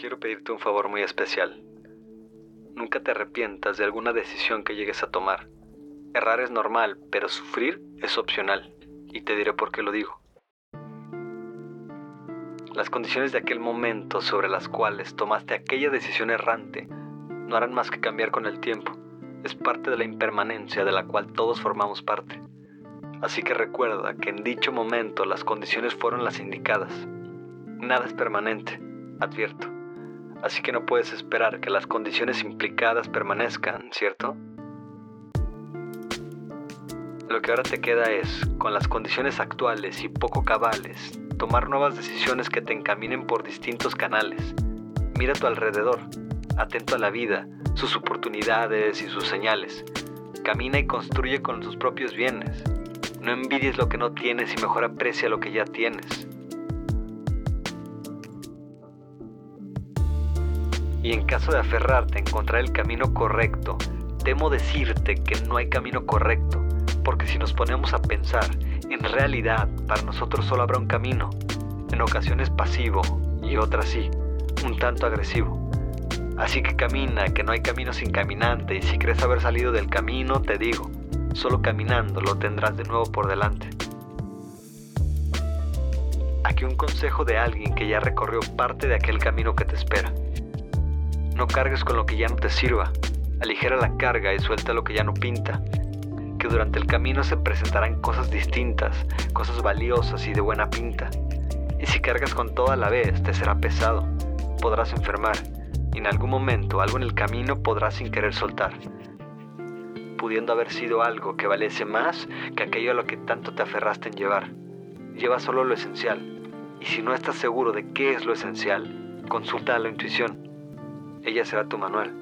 Quiero pedirte un favor muy especial. Nunca te arrepientas de alguna decisión que llegues a tomar. Errar es normal, pero sufrir es opcional. Y te diré por qué lo digo. Las condiciones de aquel momento sobre las cuales tomaste aquella decisión errante no harán más que cambiar con el tiempo. Es parte de la impermanencia de la cual todos formamos parte. Así que recuerda que en dicho momento las condiciones fueron las indicadas. Nada es permanente, advierto. Así que no puedes esperar que las condiciones implicadas permanezcan, ¿cierto? Lo que ahora te queda es, con las condiciones actuales y poco cabales, tomar nuevas decisiones que te encaminen por distintos canales. Mira a tu alrededor, atento a la vida, sus oportunidades y sus señales. Camina y construye con tus propios bienes. No envidies lo que no tienes y mejor aprecia lo que ya tienes. Y en caso de aferrarte a encontrar el camino correcto, temo decirte que no hay camino correcto, porque si nos ponemos a pensar, en realidad para nosotros solo habrá un camino, en ocasiones pasivo y otras sí, un tanto agresivo. Así que camina, que no hay camino sin caminante, y si crees haber salido del camino, te digo, Solo caminando lo tendrás de nuevo por delante. Aquí un consejo de alguien que ya recorrió parte de aquel camino que te espera. No cargues con lo que ya no te sirva. Aligera la carga y suelta lo que ya no pinta. Que durante el camino se presentarán cosas distintas, cosas valiosas y de buena pinta. Y si cargas con todo a la vez, te será pesado. Podrás enfermar. Y en algún momento, algo en el camino podrás sin querer soltar pudiendo haber sido algo que valiese más que aquello a lo que tanto te aferraste en llevar. Lleva solo lo esencial, y si no estás seguro de qué es lo esencial, consulta a la intuición. Ella será tu manual.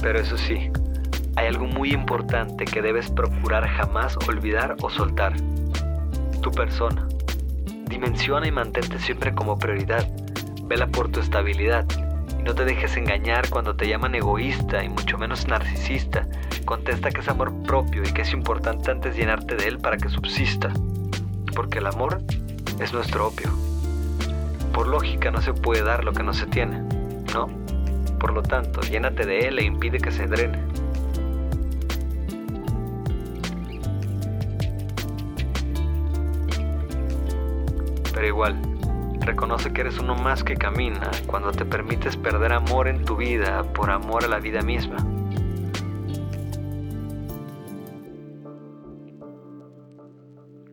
Pero eso sí, hay algo muy importante que debes procurar jamás olvidar o soltar. Tu persona. Dimensiona y mantente siempre como prioridad. Vela por tu estabilidad. No te dejes engañar cuando te llaman egoísta y mucho menos narcisista. Contesta que es amor propio y que es importante antes llenarte de él para que subsista. Porque el amor es nuestro opio. Por lógica no se puede dar lo que no se tiene, ¿no? Por lo tanto, llénate de él e impide que se drene. pero igual, reconoce que eres uno más que camina cuando te permites perder amor en tu vida por amor a la vida misma.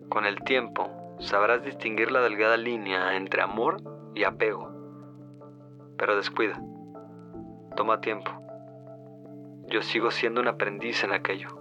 Con el tiempo, sabrás distinguir la delgada línea entre amor y apego. Pero descuida. Toma tiempo. Yo sigo siendo un aprendiz en aquello.